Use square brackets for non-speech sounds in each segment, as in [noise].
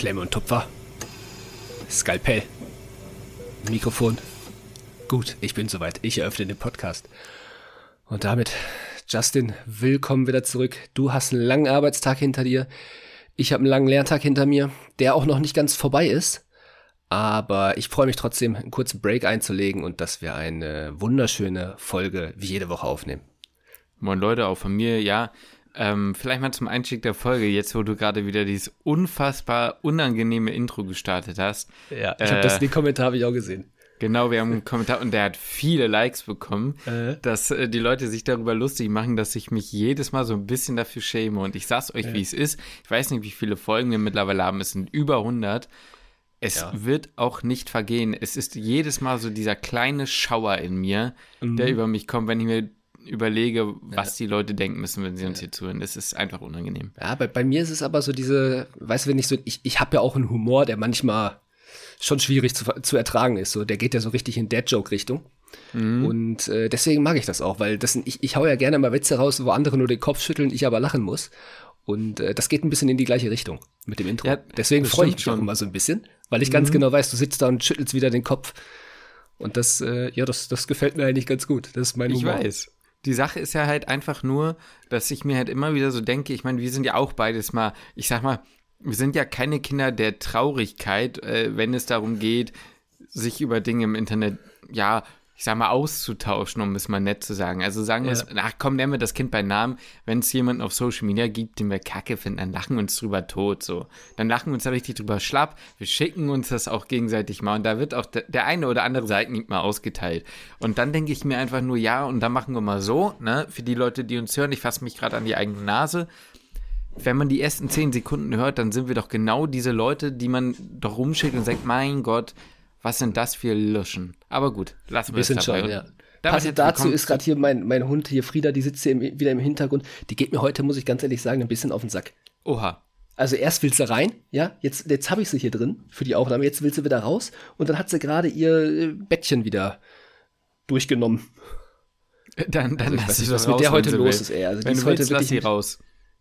Klemme und Tupfer. Skalpell. Mikrofon. Gut, ich bin soweit. Ich eröffne den Podcast. Und damit, Justin, willkommen wieder zurück. Du hast einen langen Arbeitstag hinter dir. Ich habe einen langen Lerntag hinter mir, der auch noch nicht ganz vorbei ist. Aber ich freue mich trotzdem, einen kurzen Break einzulegen und dass wir eine wunderschöne Folge wie jede Woche aufnehmen. Moin Leute, auch von mir, ja. Ähm, vielleicht mal zum Einstieg der Folge, jetzt wo du gerade wieder dieses unfassbar unangenehme Intro gestartet hast. Ja, ich habe das, den Kommentar habe ich auch gesehen. Genau, wir haben einen Kommentar und der hat viele Likes bekommen, äh. dass äh, die Leute sich darüber lustig machen, dass ich mich jedes Mal so ein bisschen dafür schäme. Und ich sag's euch, äh. wie es ist. Ich weiß nicht, wie viele Folgen wir mittlerweile haben. Es sind über 100. Es ja. wird auch nicht vergehen. Es ist jedes Mal so dieser kleine Schauer in mir, mhm. der über mich kommt, wenn ich mir überlege, was ja. die Leute denken müssen, wenn sie uns ja. hier zuhören. Das ist einfach unangenehm. Ja, bei, bei mir ist es aber so diese, weißt du, wenn ich so, ich, ich habe ja auch einen Humor, der manchmal schon schwierig zu, zu ertragen ist. So, der geht ja so richtig in Dead-Joke-Richtung. Mhm. Und äh, deswegen mag ich das auch, weil das, ich, ich hau ja gerne mal Witze raus, wo andere nur den Kopf schütteln, ich aber lachen muss. Und äh, das geht ein bisschen in die gleiche Richtung mit dem Intro. Ja, deswegen freue ich mich schon. auch immer so ein bisschen, weil ich mhm. ganz genau weiß, du sitzt da und schüttelst wieder den Kopf. Und das, äh, ja, das, das gefällt mir eigentlich ganz gut. Das ist mein Humor. Ich weiß. Die Sache ist ja halt einfach nur, dass ich mir halt immer wieder so denke, ich meine, wir sind ja auch beides mal, ich sag mal, wir sind ja keine Kinder der Traurigkeit, äh, wenn es darum geht, sich über Dinge im Internet, ja, ich sag mal, auszutauschen, um es mal nett zu sagen. Also sagen wir ja. es, ach komm, nennen wir das Kind bei Namen. Wenn es jemanden auf Social Media gibt, den wir kacke finden, dann lachen wir uns drüber tot, so. Dann lachen wir uns da richtig drüber schlapp. Wir schicken uns das auch gegenseitig mal und da wird auch der, der eine oder andere Seitenhieb mal ausgeteilt. Und dann denke ich mir einfach nur, ja, und dann machen wir mal so, ne, für die Leute, die uns hören, ich fasse mich gerade an die eigene Nase wenn man die ersten zehn Sekunden hört, dann sind wir doch genau diese Leute, die man doch rumschickt und sagt, mein Gott, was sind das für Luschen? Aber gut, lassen wir es dabei. Schon, ja. Passend dazu ist gerade hier mein, mein Hund hier, Frieda, die sitzt hier im, wieder im Hintergrund. Die geht mir heute, muss ich ganz ehrlich sagen, ein bisschen auf den Sack. Oha. Also erst will sie rein, ja, jetzt, jetzt habe ich sie hier drin für die Aufnahme, jetzt will sie wieder raus und dann hat sie gerade ihr äh, Bettchen wieder durchgenommen. [laughs] Dann, dann also lass sie was mit der heute los will. ist, ey. Also Wenn die ist heute willst, lass sie raus.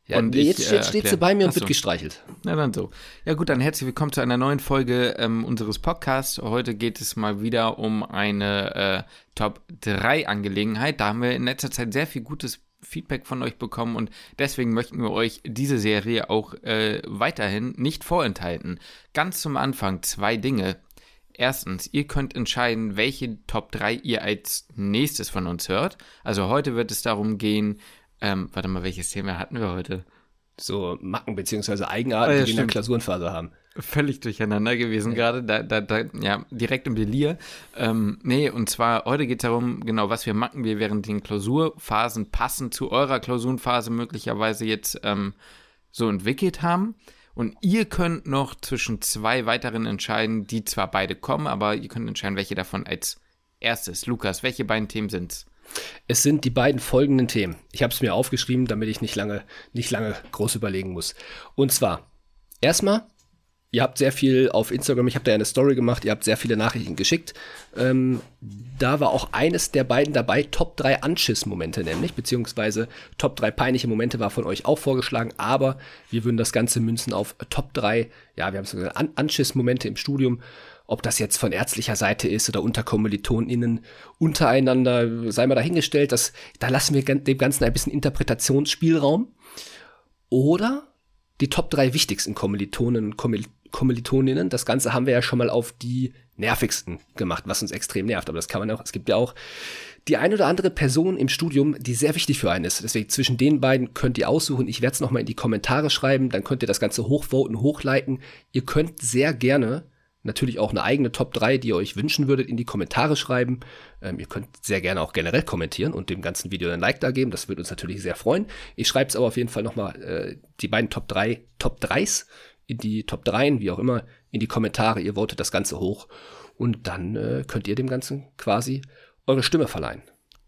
Ja, und jetzt, ich, äh, steht sie bei mir und wird gestreichelt. Na dann so. Ja gut, dann herzlich willkommen zu einer neuen Folge ähm, unseres Podcasts. Heute geht es mal wieder um eine äh, Top 3 Angelegenheit. Da haben wir in letzter Zeit sehr viel gutes Feedback von euch bekommen und deswegen möchten wir euch diese Serie auch äh, weiterhin nicht vorenthalten. Ganz zum Anfang zwei Dinge. Erstens, ihr könnt entscheiden, welche Top 3 ihr als nächstes von uns hört. Also heute wird es darum gehen, ähm, warte mal, welches Thema hatten wir heute? So Macken bzw. Eigenarten, oh, ja, die wir in der Klausurenphase haben. Völlig durcheinander gewesen ja. gerade, da, da, da, ja, direkt im Delir. Ähm, nee, und zwar, heute geht es darum, genau, was wir Macken wir während den Klausurphasen passend zu eurer Klausurenphase möglicherweise jetzt ähm, so entwickelt haben. Und ihr könnt noch zwischen zwei weiteren entscheiden, die zwar beide kommen, aber ihr könnt entscheiden, welche davon als erstes. Lukas, welche beiden Themen sind es? Sind die beiden folgenden Themen. Ich habe es mir aufgeschrieben, damit ich nicht lange, nicht lange groß überlegen muss. Und zwar, erstmal, ihr habt sehr viel auf Instagram, ich habe da eine Story gemacht, ihr habt sehr viele Nachrichten geschickt. Ähm, da war auch eines der beiden dabei, Top 3 Anschiss-Momente nämlich, beziehungsweise Top 3 peinliche Momente war von euch auch vorgeschlagen, aber wir würden das Ganze münzen auf Top 3, ja, wir haben es gesagt, An Anschiss-Momente im Studium ob das jetzt von ärztlicher Seite ist oder unter KommilitonInnen untereinander, sei mal dahingestellt, dass, da lassen wir dem Ganzen ein bisschen Interpretationsspielraum. Oder die Top 3 wichtigsten Kommilitonen und Kommilitoninnen. Das Ganze haben wir ja schon mal auf die nervigsten gemacht, was uns extrem nervt. Aber das kann man auch, es gibt ja auch die ein oder andere Person im Studium, die sehr wichtig für einen ist. Deswegen zwischen den beiden könnt ihr aussuchen. Ich werde es nochmal in die Kommentare schreiben. Dann könnt ihr das Ganze hochvoten, hochleiten. Ihr könnt sehr gerne natürlich auch eine eigene Top 3, die ihr euch wünschen würdet, in die Kommentare schreiben. Ähm, ihr könnt sehr gerne auch generell kommentieren und dem ganzen Video ein Like da geben. Das würde uns natürlich sehr freuen. Ich schreibe es aber auf jeden Fall nochmal äh, die beiden Top 3, Top 3s in die Top 3, wie auch immer, in die Kommentare. Ihr votet das Ganze hoch und dann äh, könnt ihr dem Ganzen quasi eure Stimme verleihen.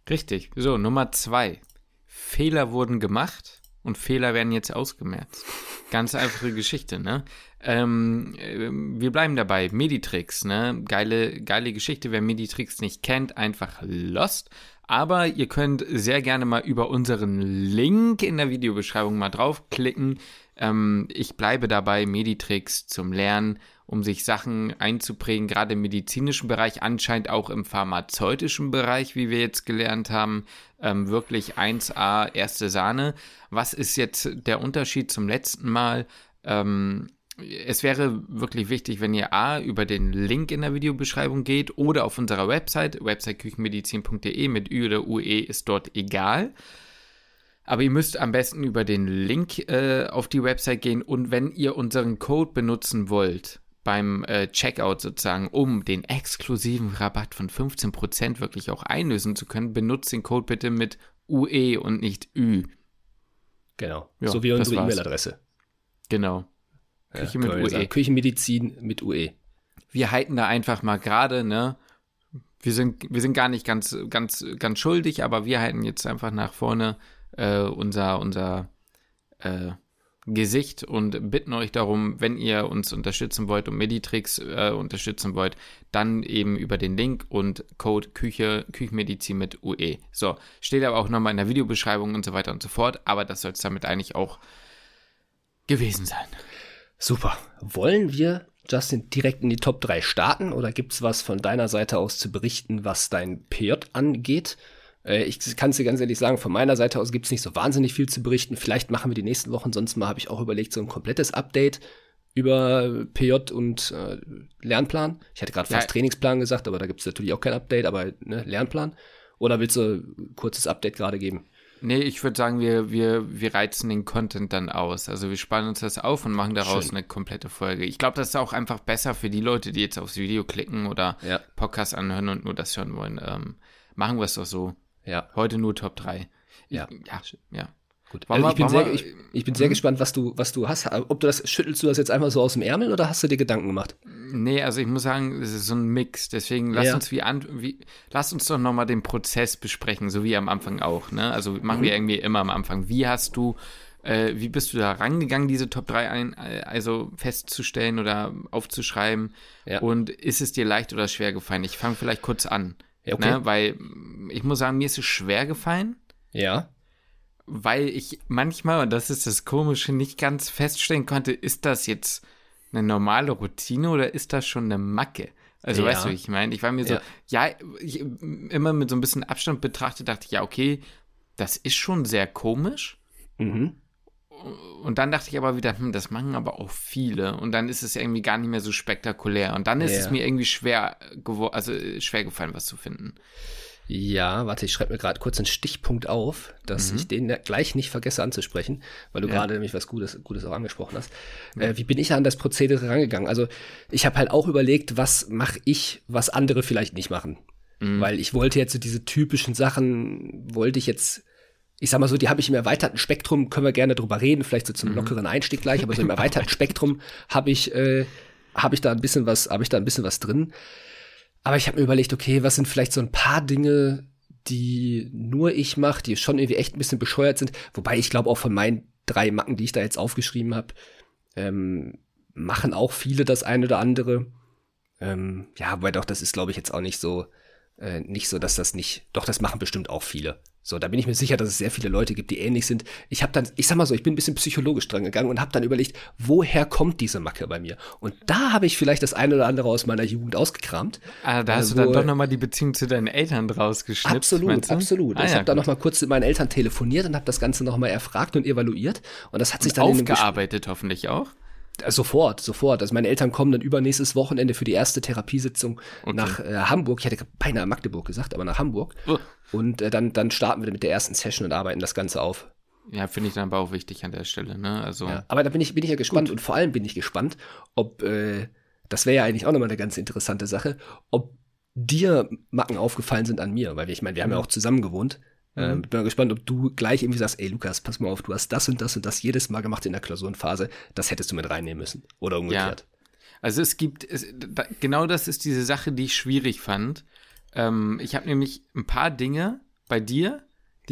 Richtig. So, Nummer 2. Fehler wurden gemacht und Fehler werden jetzt ausgemerzt. Ganz einfache Geschichte, ne? Ähm, äh, wir bleiben dabei. Meditrix, ne? Geile, geile Geschichte. Wer Meditrix nicht kennt, einfach lost. Aber ihr könnt sehr gerne mal über unseren Link in der Videobeschreibung mal draufklicken. Ähm, ich bleibe dabei, Meditricks zum Lernen, um sich Sachen einzuprägen, gerade im medizinischen Bereich, anscheinend auch im pharmazeutischen Bereich, wie wir jetzt gelernt haben, ähm, wirklich 1A, erste Sahne. Was ist jetzt der Unterschied zum letzten Mal? Ähm, es wäre wirklich wichtig, wenn ihr A über den Link in der Videobeschreibung geht oder auf unserer Website, websiteküchenmedizin.de mit Ü oder UE ist dort egal. Aber ihr müsst am besten über den Link äh, auf die Website gehen und wenn ihr unseren Code benutzen wollt, beim äh, Checkout sozusagen, um den exklusiven Rabatt von 15% wirklich auch einlösen zu können, benutzt den Code bitte mit UE und nicht Ü. Genau. Ja, so wie unsere E-Mail-Adresse. Genau. Küche ja, mit UE. Sagen. Küchenmedizin mit UE. Wir halten da einfach mal gerade, ne? Wir sind, wir sind gar nicht ganz, ganz, ganz schuldig, aber wir halten jetzt einfach nach vorne äh, unser, unser äh, Gesicht und bitten euch darum, wenn ihr uns unterstützen wollt und Meditrix äh, unterstützen wollt, dann eben über den Link und Code Küche, Küchenmedizin mit UE. So, steht aber auch nochmal in der Videobeschreibung und so weiter und so fort, aber das soll es damit eigentlich auch gewesen sein. Super. Wollen wir, Justin, direkt in die Top 3 starten oder gibt es was von deiner Seite aus zu berichten, was dein PJ angeht? Äh, ich kann es dir ganz ehrlich sagen, von meiner Seite aus gibt es nicht so wahnsinnig viel zu berichten. Vielleicht machen wir die nächsten Wochen, sonst mal habe ich auch überlegt, so ein komplettes Update über PJ und äh, Lernplan. Ich hätte gerade fast ja. Trainingsplan gesagt, aber da gibt es natürlich auch kein Update, aber ne, Lernplan. Oder willst du ein kurzes Update gerade geben? Nee, ich würde sagen, wir, wir, wir reizen den Content dann aus. Also wir spannen uns das auf und machen daraus Schön. eine komplette Folge. Ich glaube, das ist auch einfach besser für die Leute, die jetzt aufs Video klicken oder ja. Podcast anhören und nur das hören wollen. Ähm, machen wir es doch so. Ja. Heute nur Top 3. Ja. Ja. ja. Gut. Also ich, bin sehr, ich, ich, bin sehr hm? gespannt, was du, was du hast. Ob du das, schüttelst du das jetzt einfach so aus dem Ärmel oder hast du dir Gedanken gemacht? Nee, also ich muss sagen, es ist so ein Mix. Deswegen lass ja. uns wie an, wie, lass uns doch nochmal den Prozess besprechen, so wie am Anfang auch, ne? Also machen mhm. wir irgendwie immer am Anfang. Wie hast du, äh, wie bist du da rangegangen, diese Top 3 ein, also festzustellen oder aufzuschreiben? Ja. Und ist es dir leicht oder schwer gefallen? Ich fange vielleicht kurz an. Ja, okay. Ne? Weil ich muss sagen, mir ist es schwer gefallen. Ja weil ich manchmal, und das ist das Komische, nicht ganz feststellen konnte, ist das jetzt eine normale Routine oder ist das schon eine Macke? Also ja. weißt du, ich meine, ich war mir so, ja, ja ich, immer mit so ein bisschen Abstand betrachtet, dachte ich, ja, okay, das ist schon sehr komisch. Mhm. Und dann dachte ich aber wieder, hm, das machen aber auch viele. Und dann ist es irgendwie gar nicht mehr so spektakulär. Und dann ist ja. es mir irgendwie schwer geworden, also schwer gefallen, was zu finden. Ja, warte, ich schreibe mir gerade kurz einen Stichpunkt auf, dass mhm. ich den gleich nicht vergesse anzusprechen, weil du ja. gerade nämlich was Gutes, Gutes auch angesprochen hast. Mhm. Äh, wie bin ich an das Prozedere rangegangen? Also ich habe halt auch überlegt, was mache ich, was andere vielleicht nicht machen. Mhm. Weil ich wollte jetzt so diese typischen Sachen, wollte ich jetzt ich sag mal so, die habe ich im erweiterten Spektrum, können wir gerne drüber reden, vielleicht so zum mhm. lockeren Einstieg gleich, aber so im erweiterten Spektrum habe ich, äh, habe ich da ein bisschen was, habe ich da ein bisschen was drin. Aber ich habe mir überlegt, okay, was sind vielleicht so ein paar Dinge, die nur ich mache, die schon irgendwie echt ein bisschen bescheuert sind. Wobei ich glaube auch von meinen drei Macken, die ich da jetzt aufgeschrieben habe, ähm, machen auch viele das eine oder andere. Ähm, ja, aber doch, das ist, glaube ich, jetzt auch nicht so, äh, nicht so, dass das nicht, doch, das machen bestimmt auch viele. So, da bin ich mir sicher, dass es sehr viele Leute gibt, die ähnlich sind. Ich habe dann, ich sag mal so, ich bin ein bisschen psychologisch dran gegangen und habe dann überlegt, woher kommt diese Macke bei mir? Und da habe ich vielleicht das eine oder andere aus meiner Jugend ausgekramt. Ah, da hast äh, du dann doch nochmal die Beziehung zu deinen Eltern draus geschnippt. Absolut, absolut. Ah, ich ja, habe dann nochmal kurz mit meinen Eltern telefoniert und habe das Ganze nochmal erfragt und evaluiert. Und das hat sich und dann aufgearbeitet hoffentlich auch. Sofort, sofort. Also meine Eltern kommen dann übernächstes Wochenende für die erste Therapiesitzung okay. nach äh, Hamburg. Ich hätte beinahe Magdeburg gesagt, aber nach Hamburg. Uh. Und äh, dann, dann starten wir mit der ersten Session und arbeiten das Ganze auf. Ja, finde ich dann aber auch wichtig an der Stelle, ne? Also. Ja, aber da bin ich, bin ich ja gespannt Gut. und vor allem bin ich gespannt, ob, äh, das wäre ja eigentlich auch nochmal eine ganz interessante Sache, ob dir Macken aufgefallen sind an mir, weil wir, ich meine, wir haben ja auch zusammen gewohnt. Mhm. Ähm, bin mal gespannt, ob du gleich irgendwie sagst, ey Lukas, pass mal auf, du hast das und das und das jedes Mal gemacht in der Klausurenphase, das hättest du mit reinnehmen müssen. Oder umgekehrt. Ja. Also es gibt, es, da, genau das ist diese Sache, die ich schwierig fand. Ähm, ich habe nämlich ein paar Dinge bei dir,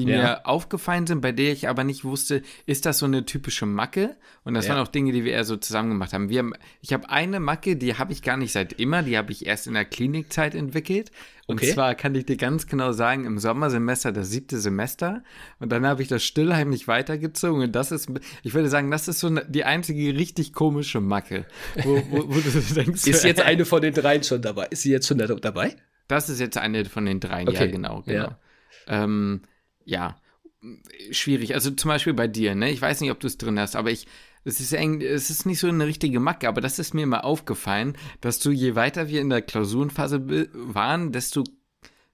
die Ja. mir aufgefallen sind, bei der ich aber nicht wusste, ist das so eine typische Macke? Und das Ja. waren auch Dinge, die wir eher so zusammen gemacht haben. Wir haben ich habe eine Macke, die habe ich gar nicht seit immer, die habe ich erst in der Klinikzeit entwickelt. Und Okay. zwar kann ich dir ganz genau sagen, im Sommersemester, das siebte Semester. Und dann habe ich das stillheimlich weitergezogen. Und das ist, ich würde sagen, das ist so eine, die einzige richtig komische Macke. Wo, wo, wo du denkst, Ist jetzt [laughs] eine von den dreien schon dabei? Ist sie jetzt schon da, dabei? Das ist jetzt eine von den dreien, ja, Okay. genau, genau. Ja. Ähm, ja, schwierig. Also zum Beispiel bei dir, ne? Ich weiß nicht, ob du es drin hast, aber ich, es ist eng, es ist nicht so eine richtige Macke, aber das ist mir immer aufgefallen, dass du, je weiter wir in der Klausurenphase waren, desto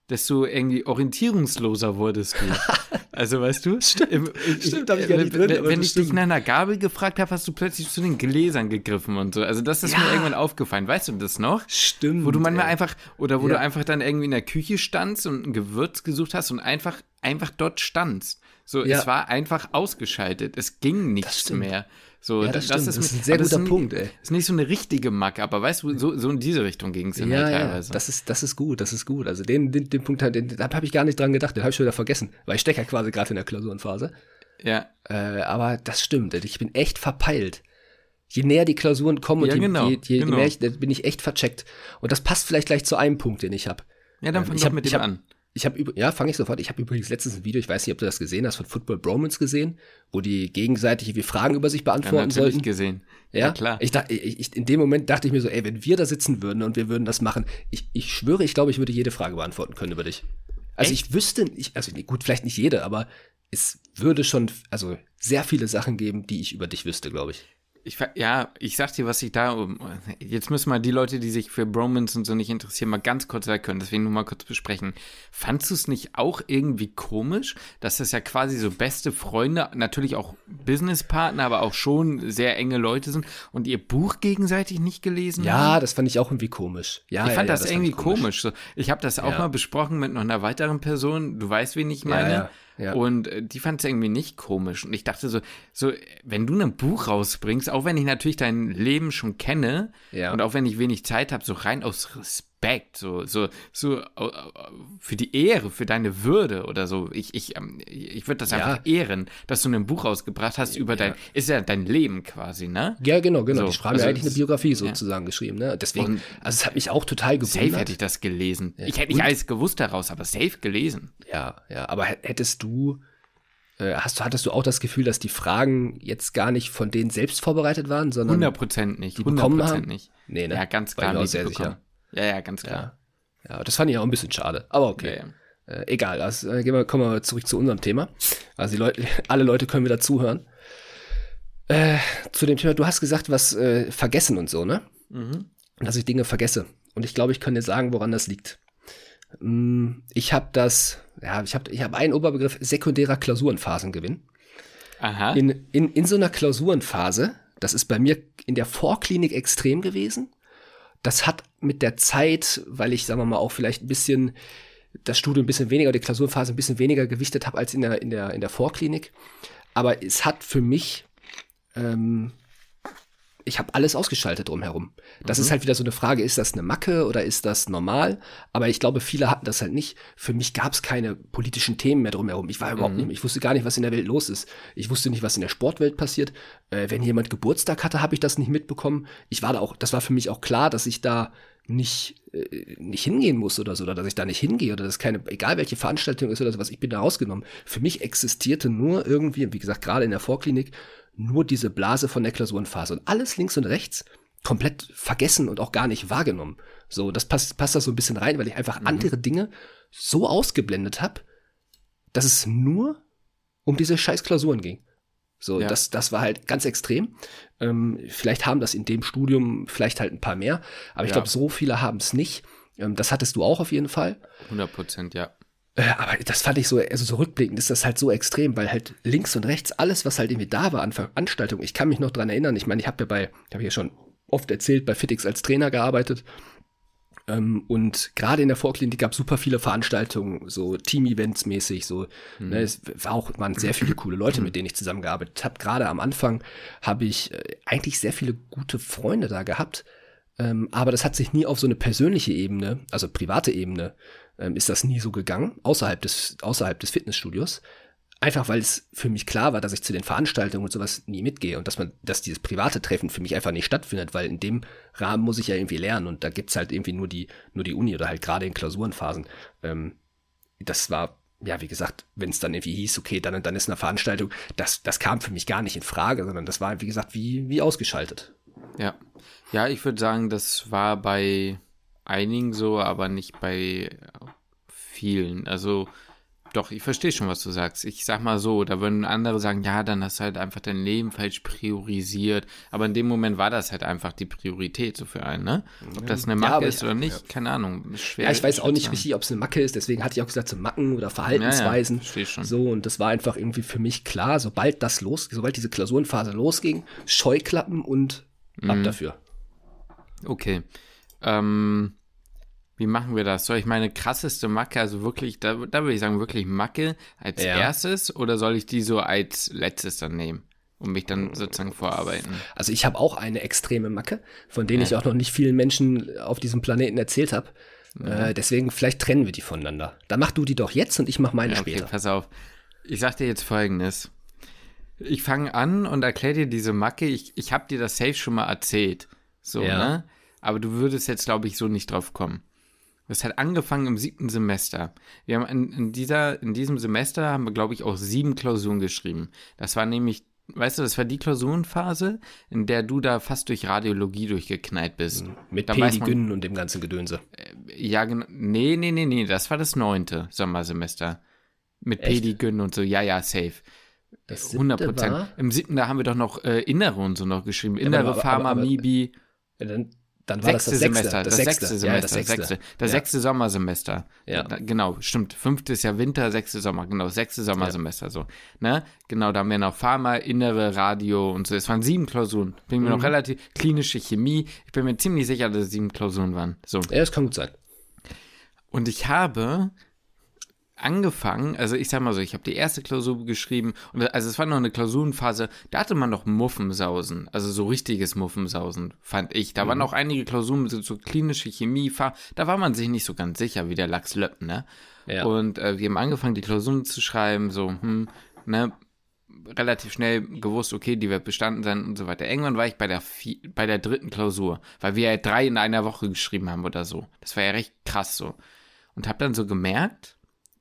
desto irgendwie orientierungsloser wurdest du. [laughs] Also weißt du? Stimmt, Stimmt, hab ich gar nicht drin, Wenn, wenn ich dich stimmt. nach einer Gabel gefragt habe, hast du plötzlich zu den Gläsern gegriffen und so. Also das ist mir Ja. irgendwann aufgefallen. Weißt du das noch? Stimmt. Wo du manchmal ey. einfach, oder wo Ja. du einfach dann irgendwie in der Küche standst und ein Gewürz gesucht hast und einfach, einfach dort standst. So, Ja. es war einfach ausgeschaltet. Es ging nichts mehr. So, Ja, das stimmt. Das ist ein sehr guter ist Punkt, ey. Ist nicht so eine richtige Macke, aber weißt du, so, so in diese Richtung ging es Ja, ja, teilweise. das ist, das ist gut, das ist gut. Also den, den, den Punkt, den, da habe ich gar nicht dran gedacht, den habe ich schon wieder vergessen, weil ich stecke ja quasi gerade in der Klausurenphase. ja, Äh, aber das stimmt, ich bin echt verpeilt. Je näher die Klausuren kommen und Ja, je, genau, je, je genau. mehr ich, bin ich echt vercheckt. Und das passt vielleicht gleich zu einem Punkt, den ich habe. ja, dann Ähm, fang ich doch hab- mit ich dem hab- an. Ich habe ja, fange ich sofort. Ich habe übrigens letztens ein Video, ich weiß nicht, ob du das gesehen hast, von Football Bromance gesehen, wo die gegenseitig irgendwie Fragen über sich Ja, beantworten natürlich sollten. gesehen. Ja, klar. Ich ich, ich, in dem Moment dachte ich mir so, ey, wenn wir da sitzen würden und wir würden das machen, ich, ich schwöre, ich glaube, ich würde jede Frage beantworten können über dich. Also Echt? ich wüsste, ich, also nee, gut, vielleicht nicht jede, aber es würde schon, also sehr viele Sachen geben, die ich über dich wüsste, glaube ich. Ich, ja, ich sag dir, was ich da. Jetzt müssen mal die Leute, die sich für Bromance und so nicht interessieren, mal ganz kurz weg können. Deswegen nur mal kurz besprechen. Fandst du es nicht auch irgendwie komisch, dass das ja quasi so beste Freunde, natürlich auch Businesspartner, aber auch schon sehr enge Leute sind und ihr Buch gegenseitig nicht gelesen haben? Ja, das fand ich auch irgendwie komisch. Ja, Ich ja, fand ja, das, irgendwie ich komisch. So, ich habe das auch Ja. mal besprochen mit noch einer weiteren Person. Du weißt, wen ich meine. Ja. Und äh, die fand es irgendwie nicht komisch. Und ich dachte so, so, wenn du ein Buch rausbringst, auch wenn ich natürlich dein Leben schon kenne Ja. und auch wenn ich wenig Zeit habe, so rein aus Respekt, so, so, so äh, für die Ehre, für deine Würde oder so. Ich, ich, ähm, ich würde das Ja. einfach ehren, dass du ein Buch rausgebracht hast über dein, ist ja dein Leben quasi, ne? Ja, genau, genau. So, die haben also ja eigentlich eine Biografie sozusagen geschrieben, ne? Deswegen, Und- also es hat mich auch total gewundert. Safe hätte ich das gelesen. Ich hätte nicht Und- alles gewusst daraus, aber safe gelesen. Ja, ja, aber hä- hättest du, äh, hast, du- hattest du auch das Gefühl, dass die Fragen jetzt gar nicht von denen selbst vorbereitet waren, sondern 100 Prozent nicht. die 100 bekommen Prozent haben? nicht. Nee, ne? Ja, ganz klar. ich nicht sehr bekommen. sicher. Ja, ja, ganz klar. Ja. ja, das fand ich auch ein bisschen schade. Aber okay. Ja, ja. Äh, egal, also, äh, gehen wir, kommen wir zurück zu unserem Thema. Also Leute, [laughs] alle Leute können wieder zuhören. Äh, zu dem Thema, du hast gesagt, was äh, vergessen und so, ne? Mhm. Dass ich Dinge vergesse. Und ich glaube, ich kann dir sagen, woran das liegt. Mm, Ich habe das, ja, ich habe ich hab einen Oberbegriff, sekundärer Klausurenphasengewinn. Aha. In, in, in so einer Klausurenphase, das ist bei mir in der Vorklinik extrem gewesen. Das hat mit der Zeit, weil ich, sagen wir mal, auch vielleicht ein bisschen das Studium ein bisschen weniger, die Klausurenphase ein bisschen weniger gewichtet habe als in der, in der, in der Vorklinik. Aber es hat für mich, ähm, ich habe alles ausgeschaltet drumherum. Das ist halt wieder so eine Frage, ist das eine Macke oder ist das normal? Aber ich glaube, viele hatten das halt nicht. Für mich gab es keine politischen Themen mehr drumherum. Ich war überhaupt nicht, ich wusste gar nicht, was in der Welt los ist. Ich wusste nicht, was in der Sportwelt passiert. Äh, wenn jemand Geburtstag hatte, habe ich das nicht mitbekommen. Ich war da auch, das war für mich auch klar, dass ich da nicht, äh, nicht hingehen muss oder so, oder dass ich da nicht hingehe oder dass keine, egal welche Veranstaltung ist oder sowas, ich bin da rausgenommen. Für mich existierte nur irgendwie, wie gesagt, gerade in der Vorklinik, nur diese Blase von der Klausurenphase und alles links und rechts komplett vergessen und auch gar nicht wahrgenommen. So, das passt, passt da so ein bisschen rein, weil ich einfach andere Dinge so ausgeblendet habe, dass es nur um diese scheiß Klausuren ging. So, Ja. das, das war halt ganz extrem. Ähm, vielleicht haben das in dem Studium vielleicht halt ein paar mehr, aber ich Ja. glaube, so viele haben es nicht. Ähm, das hattest du auch auf jeden Fall. 100 Prozent, ja. Äh, aber das fand ich so, also so rückblickend ist das halt so extrem, weil halt links und rechts alles, was halt irgendwie da war an Veranstaltungen, ich kann mich noch dran erinnern, ich meine, ich habe ja bei, habe ich ja schon oft erzählt, bei Fitix als Trainer gearbeitet. Ähm, und gerade in der Vorklinik gab es super viele Veranstaltungen, so Team-Events mäßig, so. Ne, es war auch, waren sehr viele coole Leute, mit denen ich zusammengearbeitet habe. Gerade am Anfang habe ich äh, eigentlich sehr viele gute Freunde da gehabt. Ähm, aber das hat sich nie auf so eine persönliche Ebene, also private Ebene, ähm, ist das nie so gegangen, außerhalb des, außerhalb des Fitnessstudios. Einfach weil es für mich klar war, dass ich zu den Veranstaltungen und sowas nie mitgehe und dass man, dass dieses private Treffen für mich einfach nicht stattfindet, weil in dem Rahmen muss ich ja irgendwie lernen und da gibt's halt irgendwie nur die, nur die Uni oder halt gerade in Klausurenphasen. Ähm, das war, ja, wie gesagt, wenn es dann irgendwie hieß, okay, dann dann ist eine Veranstaltung, das, das kam für mich gar nicht in Frage, sondern das war, wie gesagt, wie, wie ausgeschaltet. Ja. Ja, ich würde sagen, das war bei einigen so, aber nicht bei vielen. Also doch, ich verstehe schon, was du sagst. Ich sag mal so, da würden andere sagen, ja, dann hast du halt einfach dein Leben falsch priorisiert. Aber in dem Moment war das halt einfach die Priorität so für einen, ne? Ob das eine Macke ja, ist oder nicht, ja. keine Ahnung. Schwer. Ja, ich weiß auch nicht richtig, ob es eine Macke ist. Deswegen hatte ich auch gesagt, so Macken oder Verhaltensweisen. Ja, ja, schon. So, und das war einfach irgendwie für mich klar, sobald das los, sobald diese Klausurenphase losging, Scheuklappen und ab mhm. dafür. Okay. Ähm, wie machen wir das? Soll ich meine krasseste Macke, also wirklich, da, da würde ich sagen, wirklich Macke als ja. erstes oder soll ich die so als letztes dann nehmen? und mich dann sozusagen vorarbeiten. Also ich habe auch eine extreme Macke, von denen ja. ich auch noch nicht vielen Menschen auf diesem Planeten erzählt habe. Ja. Äh, deswegen vielleicht trennen wir die voneinander. Dann mach du die doch jetzt und ich mach meine ja, okay, später. Pass auf. Ich sag dir jetzt folgendes. Ich fange an und erkläre dir diese Macke. Ich, ich habe dir das safe schon mal erzählt. So, ne? Aber du würdest jetzt, glaube ich, so nicht drauf kommen. Das hat angefangen im siebten Semester. Wir haben in, in, dieser, in diesem Semester haben wir, glaube ich, auch sieben Klausuren geschrieben. Das war nämlich, weißt du, das war die Klausurenphase, in der du da fast durch Radiologie durchgeknallt bist. Mhm. Mit Pedigünnen und dem ganzen Gedönse. Äh, ja, genau. Nee, nee, nee, nee, das war das neunte Sommersemester. Mit Pedigünnen und so, ja, ja, safe. Das 100 Prozent. Im siebten, da haben wir doch noch äh, Innere und so noch geschrieben. Innere, aber, Pharma, aber, aber, Mibi. Ja, dann dann war sechste das das Semester, das, sechste, sechste Semester, ja, das sechste, sechste, das ja. sechste Sommersemester. Ja. Genau, stimmt. Fünftes Jahr Winter, sechste Sommer, genau, sechste Sommersemester, so. Ne? Genau, da haben wir noch Pharma, Innere, Radio und so. Es waren sieben Klausuren. Bin mir mhm. noch relativ, klinische Chemie. Ich bin mir ziemlich sicher, dass es sieben Klausuren waren. So. Ja, das kann gut sein. Und ich habe angefangen, also ich sag mal so, ich habe die erste Klausur geschrieben und also es war noch eine Klausurenphase, da hatte man noch Muffensausen, also so richtiges Muffensausen, fand ich. Da mhm. waren auch einige Klausuren so, so klinische Chemie, da war man sich nicht so ganz sicher, wie der Lachs löppt, ne? Ja. Und äh, wir haben angefangen, die Klausuren zu schreiben, so, hm, ne, relativ schnell gewusst, okay, die wird bestanden sein und so weiter. Irgendwann war ich bei der, bei der dritten Klausur, weil wir ja drei in einer Woche geschrieben haben oder so. Das war ja recht krass so. Und habe dann so gemerkt,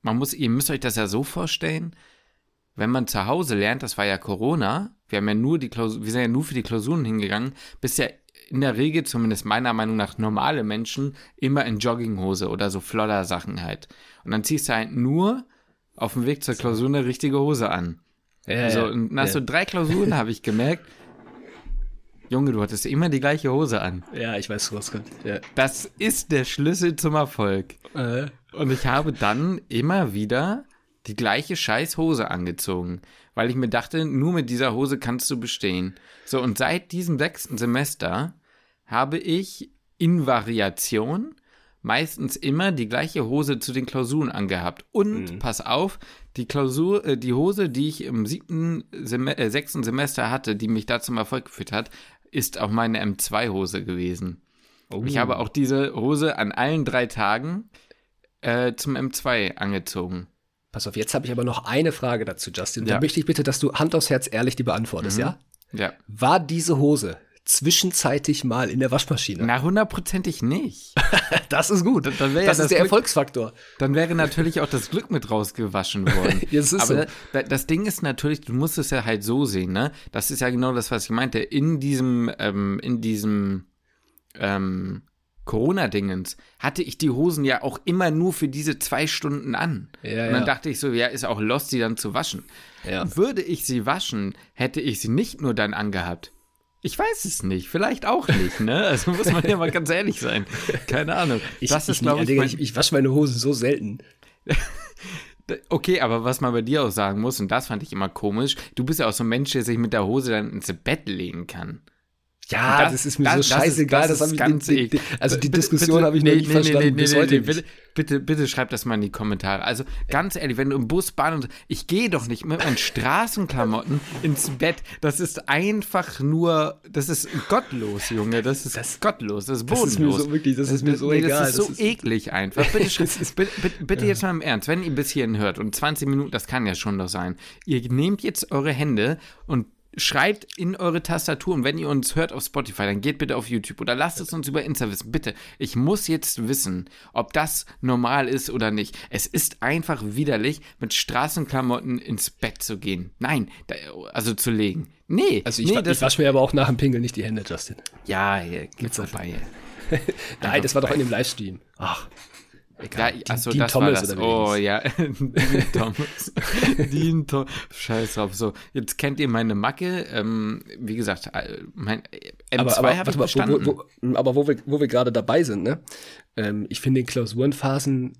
man muss, ihr müsst euch das ja so vorstellen, wenn man zu Hause lernt, das war ja Corona, wir haben ja nur die Klausur, wir sind ja nur für die Klausuren hingegangen, bist ja in der Regel, zumindest meiner Meinung nach, normale Menschen immer in Jogginghose oder so flotter Sachen halt. Und dann ziehst du halt nur auf dem Weg zur Klausur eine richtige Hose an. Ja, so, und nach ja. so drei Klausuren habe ich gemerkt, Junge, du hattest immer die gleiche Hose an. Ja, ich weiß, was kommt. Ja. Das ist der Schlüssel zum Erfolg. Äh. Und ich habe dann immer wieder die gleiche scheiß Hose angezogen, weil ich mir dachte, nur mit dieser Hose kannst du bestehen. So, und seit diesem sechsten Semester habe ich in Variation meistens immer die gleiche Hose zu den Klausuren angehabt. Und mhm. pass auf, die Klausur, äh, die Hose, die ich im siebten, Sem äh, sechsten Semester hatte, die mich da zum Erfolg geführt hat, ist auch meine M2-Hose gewesen. Oh. Ich habe auch diese Hose an allen drei Tagen äh, zum M2 angezogen. Pass auf, jetzt habe ich aber noch eine Frage dazu, Justin. Ja. Da möchte ich bitte, dass du Hand aufs Herz ehrlich die beantwortest, mhm. ja? Ja. War diese Hose zwischenzeitig mal in der Waschmaschine? Na, hundertprozentig nicht. [laughs] das ist gut. Dann, dann das, ja ist das der Glück, Erfolgsfaktor. Dann wäre natürlich auch das Glück mit rausgewaschen [laughs] worden. das ist Aber so. das Ding ist natürlich, du musst es ja halt so sehen, ne? Das ist ja genau das, was ich meinte. In diesem, ähm, in diesem, ähm, Corona-Dingens hatte ich die Hosen ja auch immer nur für diese zwei Stunden an. Ja, und dann ja. dachte ich so, ja, ist auch lost, sie dann zu waschen. Ja. Würde ich sie waschen, hätte ich sie nicht nur dann angehabt, ich weiß es nicht, vielleicht auch nicht, ne? Also muss man ja mal ganz ehrlich sein. Keine Ahnung. Ich, das ist, glaube ich, ich, ich, ich wasche meine Hosen so selten. [laughs] Okay, aber was man bei dir auch sagen muss, und das fand ich immer komisch, du bist ja auch so ein Mensch, der sich mit der Hose dann ins Bett legen kann. Ja, das, das, ist mir das, so scheißegal. Das, das, das ganz die, die, Also die Diskussion habe ich nee, noch nicht nee, verstanden. Nee, bis heute bitte, bitte, bitte schreib das mal in die Kommentare. Also ganz ehrlich, wenn du im Bus, Bahn und ich gehe doch nicht mit meinen Straßenklamotten [laughs] ins Bett. Das ist einfach nur, das ist gottlos, Junge. Das ist das, gottlos. Das ist bodenlos. Das ist mir so wirklich, das ist mir so egal. Das ist so ist eklig einfach. Bitte, [laughs] bitte, bitte jetzt mal im Ernst, wenn ihr bis hierhin hört und 20 Minuten, das kann ja schon noch sein. Ihr nehmt jetzt eure Hände und schreibt in eure Tastatur und wenn ihr uns hört auf Spotify, dann geht bitte auf YouTube oder lasst es uns über Insta wissen. Bitte, ich muss jetzt wissen, ob das normal ist oder nicht. Es ist einfach widerlich, mit Straßenklamotten ins Bett zu gehen. Nein, da, also zu legen. Nee. Also ich, nee, ich wasche mir aber auch nach dem Pingeln nicht die Hände, Justin. Ja, hier, geht's vorbei. [laughs] Nein, das war doch in dem Livestream. Ach. Egal. Ja, achso, das Thomas war das. oh ja, [laughs] Dean Thomas. [laughs] Dean Thomas. Scheiß drauf. So, jetzt kennt ihr meine Macke. Ähm, wie gesagt, äh, mein M2 habe ich bestanden. Wo, wo, aber wo wir, wo wir gerade dabei sind, ne? Ähm, ich finde in Klausurenphasen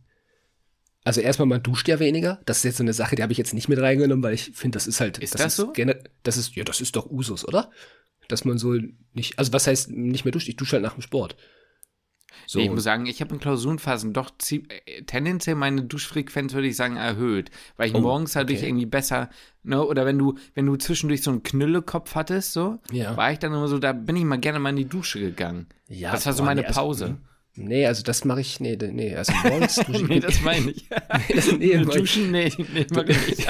also erstmal, man duscht ja weniger. Das ist jetzt so eine Sache, die habe ich jetzt nicht mit reingenommen, weil ich finde, das ist halt. Ist das, das ist so? Gerne, das ist, ja, das ist doch Usus, oder? Dass man so nicht, also was heißt nicht mehr duscht? Ich dusche halt nach dem Sport. So. ich muss sagen, ich habe in Klausurenphasen doch äh, tendenziell meine Duschfrequenz, würde ich sagen, erhöht. Weil ich oh, morgens halt okay. irgendwie besser, ne, oder wenn du, wenn du zwischendurch so einen Knüllekopf hattest, so, ja. war ich dann immer so, da bin ich mal gerne mal in die Dusche gegangen. Ja, das war so meine nee, also, Pause. Also, Nee, also das mache ich, nee, nee, also morgens [laughs] dusche nee, das meine ich. nee, das, [laughs] nee, Duschen, nee, nee, mag ich nicht.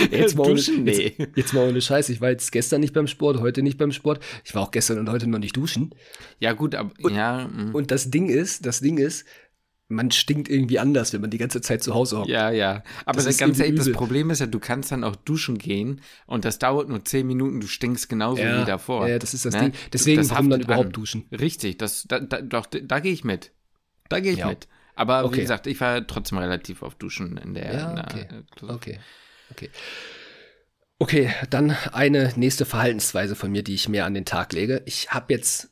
[laughs] jetzt, mal ohne, nee. jetzt, jetzt mal ohne Scheiß. Ich war jetzt gestern nicht beim Sport, heute nicht beim Sport. Ich war auch gestern und heute noch nicht duschen. Ja, gut, aber und, ja. Mh. Und das Ding ist, das Ding ist, man stinkt irgendwie anders, wenn man die ganze Zeit zu Hause hockt. Ja, ja. Aber das, das, ganz ehrlich, das Problem ist ja, du kannst dann auch duschen gehen und das dauert nur zehn Minuten, du stinkst genauso ja, wie davor. Ja, das ist das ne? Ding. Deswegen das warum dann überhaupt an. duschen. Richtig, das, da, da, doch, da gehe ich mit. Da gehe ich ja. mit. Aber okay. wie gesagt, ich war trotzdem relativ auf Duschen in der. Ja, okay. In der okay. Okay. Okay, dann eine nächste Verhaltensweise von mir, die ich mehr an den Tag lege. Ich habe jetzt,